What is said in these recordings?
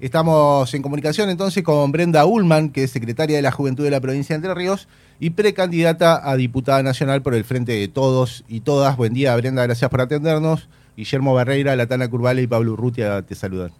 Estamos en comunicación entonces con Brenda Ullman, que es secretaria de la Juventud de la provincia de Entre Ríos y precandidata a diputada nacional por el Frente de Todos y Todas. Buen día, Brenda, gracias por atendernos. Guillermo Barreira, Latana Curvale y Pablo Urrutia te saludan.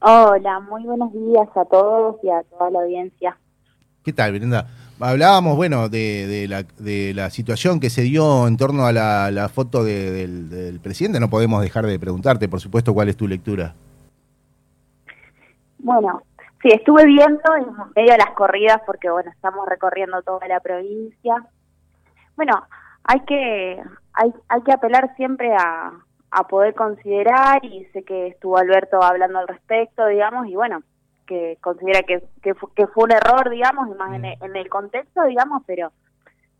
Hola, muy buenos días a todos y a toda la audiencia. ¿Qué tal, Brenda? Hablábamos, bueno, de, la, situación que se dio en torno a la, foto del presidente. No podemos dejar de preguntarte, por supuesto, cuál es tu lectura. Bueno, sí, estuve viendo en medio de las corridas porque, bueno, estamos recorriendo toda la provincia. Bueno, hay que, hay, hay que apelar siempre a, a poder considerar y sé que estuvo Alberto hablando al respecto, digamos, y bueno, que considera que, que, fue un error, digamos, y más mm. en, el contexto, digamos, pero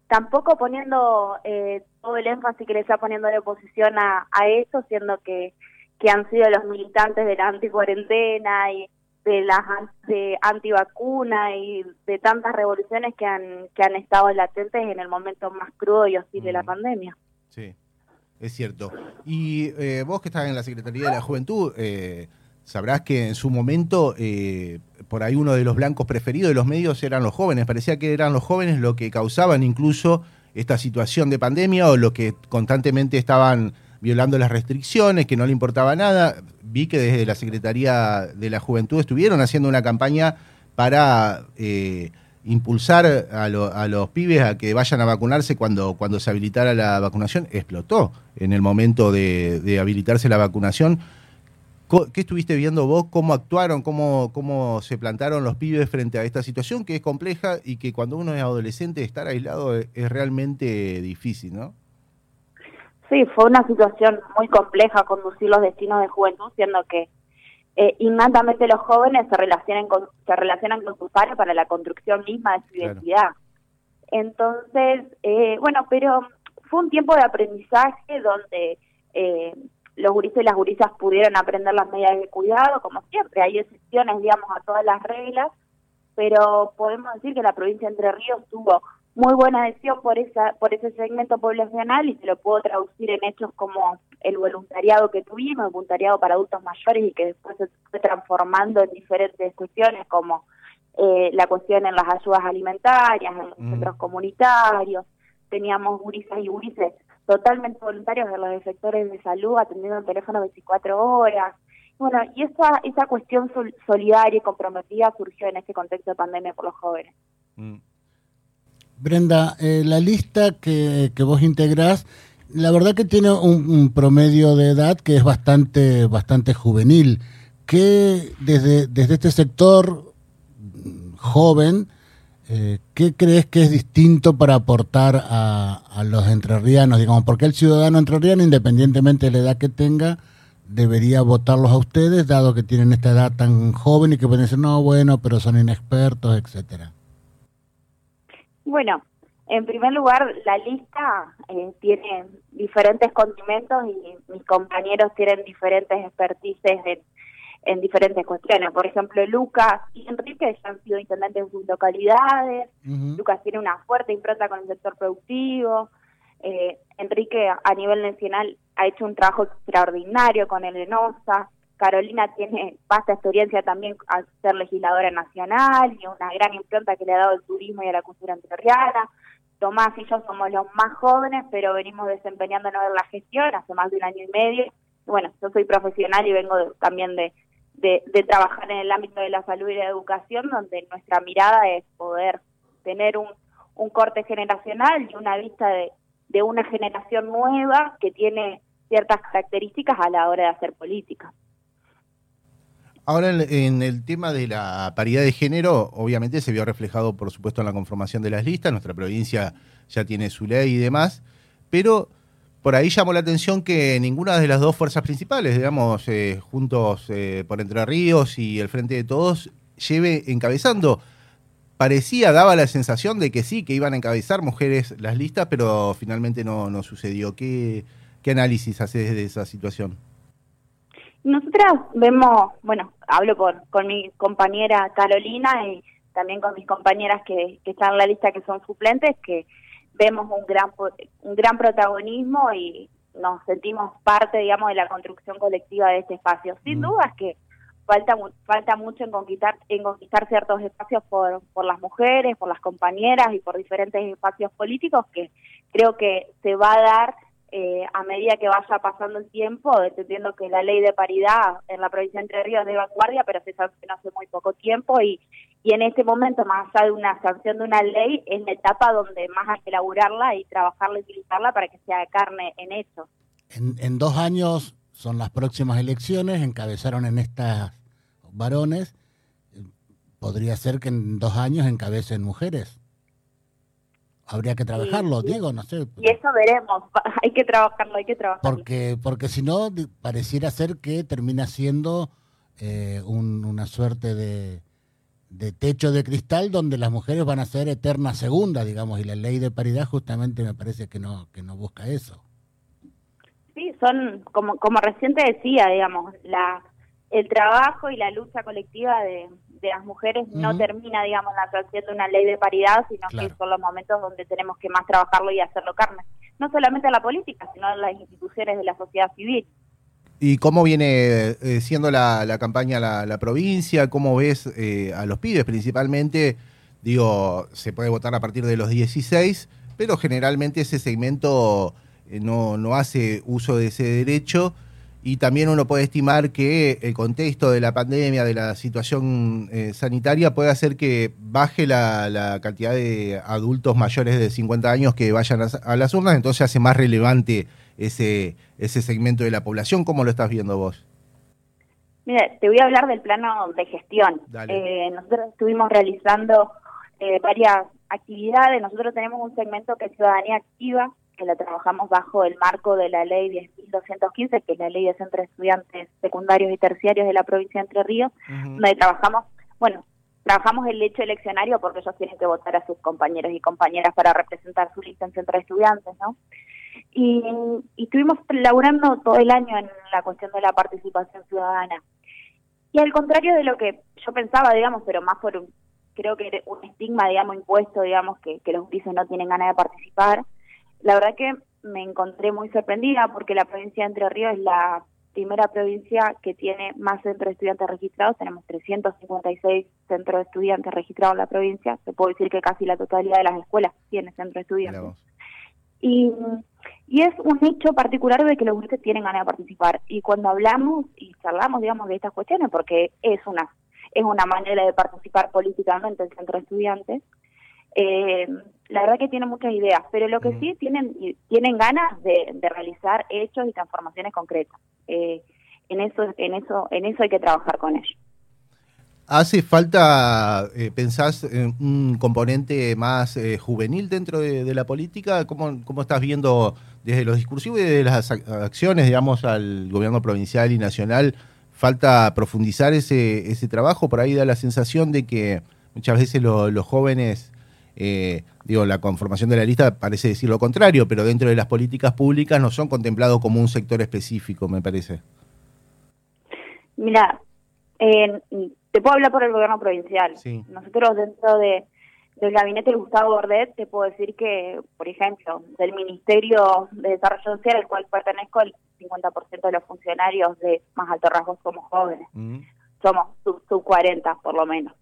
tampoco poniendo eh, todo el énfasis que le está poniendo la oposición a, a eso, siendo que, que han sido los militantes de la anticuarentena y de las de antivacuna y de tantas revoluciones que han que han estado latentes en el momento más crudo y hostil de la mm. pandemia. Sí, es cierto. Y eh, vos que estás en la Secretaría de la Juventud, eh, sabrás que en su momento eh, por ahí uno de los blancos preferidos de los medios eran los jóvenes. Parecía que eran los jóvenes lo que causaban incluso esta situación de pandemia o lo que constantemente estaban violando las restricciones, que no le importaba nada. Vi que desde la Secretaría de la Juventud estuvieron haciendo una campaña para eh, impulsar a, los pibes a que vayan a vacunarse cuando, cuando se habilitara la vacunación. Explotó en el momento de, habilitarse la vacunación. ¿Qué estuviste viendo vos? ¿Cómo actuaron? Cómo, ¿Cómo se plantaron los pibes frente a esta situación que es compleja y que cuando uno es adolescente estar aislado es realmente difícil, ¿no? Sí, fue una situación muy compleja conducir los destinos de juventud, siendo que eh, innatamente los jóvenes se relacionan con, se relacionan con sus padres para la construcción misma de su identidad. Entonces, eh, bueno, pero fue un tiempo de aprendizaje donde eh, los gurises y las gurisas pudieron aprender las medidas de cuidado, como siempre, hay excepciones, digamos, a todas las reglas, pero podemos decir que la provincia de Entre Ríos tuvo muy buena adhesión por esa por ese segmento poblacional y se lo puedo traducir en hechos como el voluntariado que tuvimos, el voluntariado para adultos mayores y que después se fue transformando en diferentes cuestiones como eh, la cuestión en las ayudas alimentarias, en los mm. centros comunitarios, teníamos gurisas y gurises totalmente voluntarios de los sectores de salud atendiendo el teléfono 24 horas. Bueno, y esa, esa cuestión solidaria y comprometida surgió en este contexto de pandemia por los jóvenes. Mm. Brenda, eh, la lista que, vos integrás, la verdad que tiene un, promedio de edad que es bastante, bastante juvenil. ¿Qué desde, desde este sector joven, eh, qué crees que es distinto para aportar a, a los entrerrianos? Digamos, porque el ciudadano entrerriano, independientemente de la edad que tenga, debería votarlos a ustedes, dado que tienen esta edad tan joven y que pueden decir, no, bueno, pero son inexpertos, etcétera. Bueno, en primer lugar, la lista eh, tiene diferentes condimentos y mis compañeros tienen diferentes expertices en, diferentes cuestiones. Por ejemplo, Lucas y Enrique ya han sido intendentes en sus localidades. Lucas tiene una fuerte impronta con el sector productivo. Eh, Enrique, a nivel nacional, ha hecho un trabajo extraordinario con el ENOSA. Carolina tiene vasta experiencia también al ser legisladora nacional y una gran impronta que le ha dado el turismo y a la cultura entrerriana. Tomás y yo somos los más jóvenes, pero venimos desempeñándonos en la gestión hace más de un año y medio. bueno, yo soy profesional y vengo también de, trabajar en el ámbito de la salud y la educación, donde nuestra mirada es poder tener un, corte generacional y una vista de una generación nueva que tiene ciertas características a la hora de hacer política. Ahora, en el tema de la paridad de género, obviamente se vio reflejado, por supuesto, en la conformación de las listas. Nuestra provincia ya tiene su ley y demás, pero por ahí llamó la atención que ninguna de las dos fuerzas principales, digamos, eh, Juntos eh, por Entre Ríos y el Frente de Todos, lleve encabezando. Parecía, daba la sensación de que sí, que iban a encabezar mujeres las listas, pero finalmente no, no sucedió. ¿Qué, ¿Qué análisis haces de esa situación? Nosotras vemos, bueno, hablo con, con mi compañera Carolina y también con mis compañeras que, que están en la lista que son suplentes, que vemos un gran, un gran protagonismo y nos sentimos parte, digamos, de la construcción colectiva de este espacio. Sin mm. duda es que falta falta mucho en conquistar en conquistar ciertos espacios por, por las mujeres, por las compañeras y por diferentes espacios políticos que creo que se va a dar eh, a medida que vaya pasando el tiempo, entendiendo que la ley de paridad en la provincia de Entre Ríos es de vanguardia, pero se sancionó hace muy poco tiempo y, y en este momento, más allá de una sanción de una ley, es la etapa donde más hay que elaborarla y trabajarla y utilizarla para que sea carne en hecho. En, en dos años son las próximas elecciones, encabezaron en estas varones, podría ser que en dos años encabecen mujeres. Habría que trabajarlo, digo, no sé. Y eso veremos, hay que trabajarlo, hay que trabajarlo. Porque, porque si no, pareciera ser que termina siendo eh, una suerte de, de techo de cristal donde las mujeres van a ser eternas segundas, digamos, y la ley de paridad justamente me parece que no, que no busca eso. Sí, son, como, como recién te decía, digamos, la, el trabajo y la lucha colectiva de, de las mujeres no termina, digamos, la creación de una ley de paridad, sino que son los momentos donde tenemos que más trabajarlo y hacerlo carne. No solamente en la política, sino en las instituciones de la sociedad civil. ¿Y cómo viene eh, siendo la, la campaña la, la, provincia? ¿Cómo ves eh, a los pibes principalmente? Digo, se puede votar a partir de los 16, pero generalmente ese segmento eh, no, no hace uso de ese derecho y también uno puede estimar que el contexto de la pandemia, de la situación eh, sanitaria, puede hacer que baje la, cantidad de adultos mayores de 50 años que vayan a, las urnas, entonces hace más relevante ese, ese segmento de la población. ¿Cómo lo estás viendo vos? Mira, te voy a hablar del plano de gestión. Eh, nosotros estuvimos realizando eh, varias actividades, nosotros tenemos un segmento que es Ciudadanía Activa, que la trabajamos bajo el marco de la ley 10.215, que es la ley de centros de estudiantes secundarios y terciarios de la provincia de Entre Ríos, donde trabajamos, bueno, trabajamos el hecho eleccionario porque ellos tienen que votar a sus compañeros y compañeras para representar su lista en centro de estudiantes, ¿no? Y, y estuvimos laburando todo el año en la cuestión de la participación ciudadana. Y al contrario de lo que yo pensaba, digamos, pero más por un, creo que un estigma, digamos, impuesto, digamos, que, que los grises no tienen ganas de participar, la verdad que me encontré muy sorprendida porque la provincia de Entre Ríos es la primera provincia que tiene más centros de estudiantes registrados. Tenemos 356 centros de estudiantes registrados en la provincia. Se puede decir que casi la totalidad de las escuelas tiene centros de estudiantes. Y, y es un hecho particular de que los grupos tienen ganas de participar. Y cuando hablamos y charlamos, digamos, de estas cuestiones, porque es una es una manera de participar políticamente el centro de estudiantes, eh, la verdad que tienen muchas ideas, pero lo que mm. sí tienen tienen ganas de, realizar hechos y transformaciones concretas. Eh, en eso en eso en eso hay que trabajar con ellos. ¿Hace falta, eh, pensás, en un componente más eh, juvenil dentro de, la política? ¿Cómo, ¿Cómo estás viendo desde los discursivos y de las acciones, digamos, al gobierno provincial y nacional? ¿Falta profundizar ese, ese trabajo? Por ahí da la sensación de que muchas veces los jóvenes eh, digo, la conformación de la lista parece decir lo contrario, pero dentro de las políticas públicas no son contemplados como un sector específico, me parece. Mira, eh, te puedo hablar por el gobierno provincial. Nosotros dentro de, del gabinete de Gustavo Bordet te puedo decir que, por ejemplo, del Ministerio de Desarrollo Social, al cual pertenezco, el 50% de los funcionarios de más alto rasgo somos jóvenes. Mm. Somos sub, sub 40, por lo menos.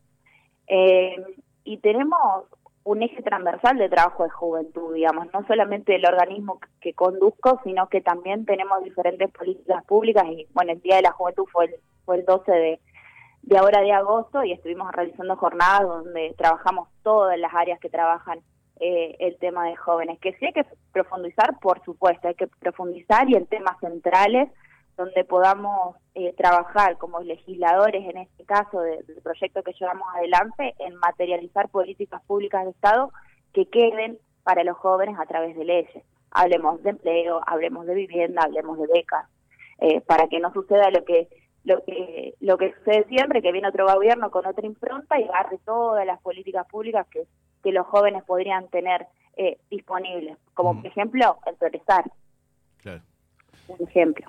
Eh, y tenemos un eje transversal de trabajo de juventud, digamos, no solamente el organismo que conduzco, sino que también tenemos diferentes políticas públicas y bueno, el Día de la Juventud fue el, fue el 12 de, de ahora de agosto y estuvimos realizando jornadas donde trabajamos todas las áreas que trabajan eh, el tema de jóvenes, que sí hay que profundizar, por supuesto, hay que profundizar y en temas centrales donde podamos eh, trabajar como legisladores, en este caso del proyecto que llevamos adelante, en materializar políticas públicas de Estado que queden para los jóvenes a través de leyes. Hablemos de empleo, hablemos de vivienda, hablemos de becas, eh, para que no suceda lo que lo que lo que sucede siempre, que viene otro gobierno con otra impronta y agarre todas las políticas públicas que, que los jóvenes podrían tener eh, disponibles, como por ejemplo el progresar. Claro. Un ejemplo.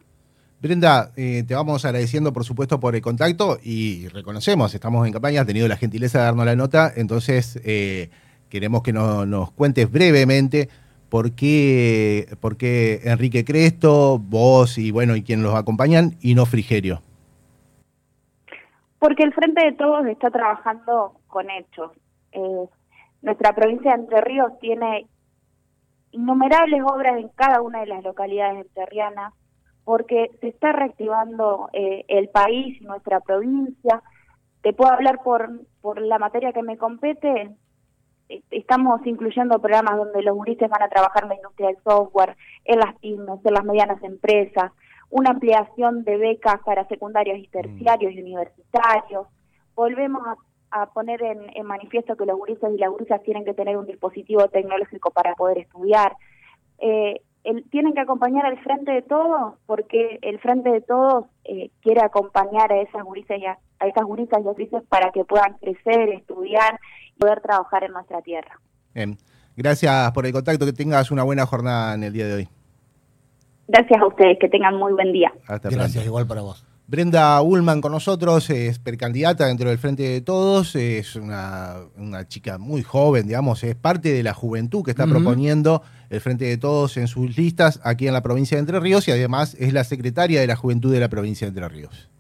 Brenda, eh, te vamos agradeciendo por supuesto por el contacto y reconocemos, estamos en campaña, has tenido la gentileza de darnos la nota, entonces eh, queremos que nos cuentes brevemente por qué, por qué Enrique Cresto, vos y bueno, y quienes los acompañan, y no Frigerio. Porque el Frente de Todos está trabajando con hechos. Eh, nuestra provincia de Entre Ríos tiene innumerables obras en cada una de las localidades enterrianas porque se está reactivando eh, el país y nuestra provincia. Te puedo hablar por, por la materia que me compete. Estamos incluyendo programas donde los juristas van a trabajar en la industria del software, en las pymes, en las medianas empresas, una ampliación de becas para secundarios y terciarios y universitarios. Volvemos a, poner en, manifiesto que los juristas y las juristas tienen que tener un dispositivo tecnológico para poder estudiar. Eh, tienen que acompañar al frente de todos porque el frente de todos eh, quiere acompañar a esas juristas y a, esas y para que puedan crecer, estudiar y poder trabajar en nuestra tierra. Bien. Gracias por el contacto, que tengas una buena jornada en el día de hoy. Gracias a ustedes, que tengan muy buen día. Gracias, igual para vos. Brenda Ullman con nosotros, es precandidata dentro del Frente de Todos, es una, chica muy joven, digamos, es parte de la juventud que está proponiendo el Frente de Todos en sus listas aquí en la provincia de Entre Ríos y además es la secretaria de la Juventud de la provincia de Entre Ríos.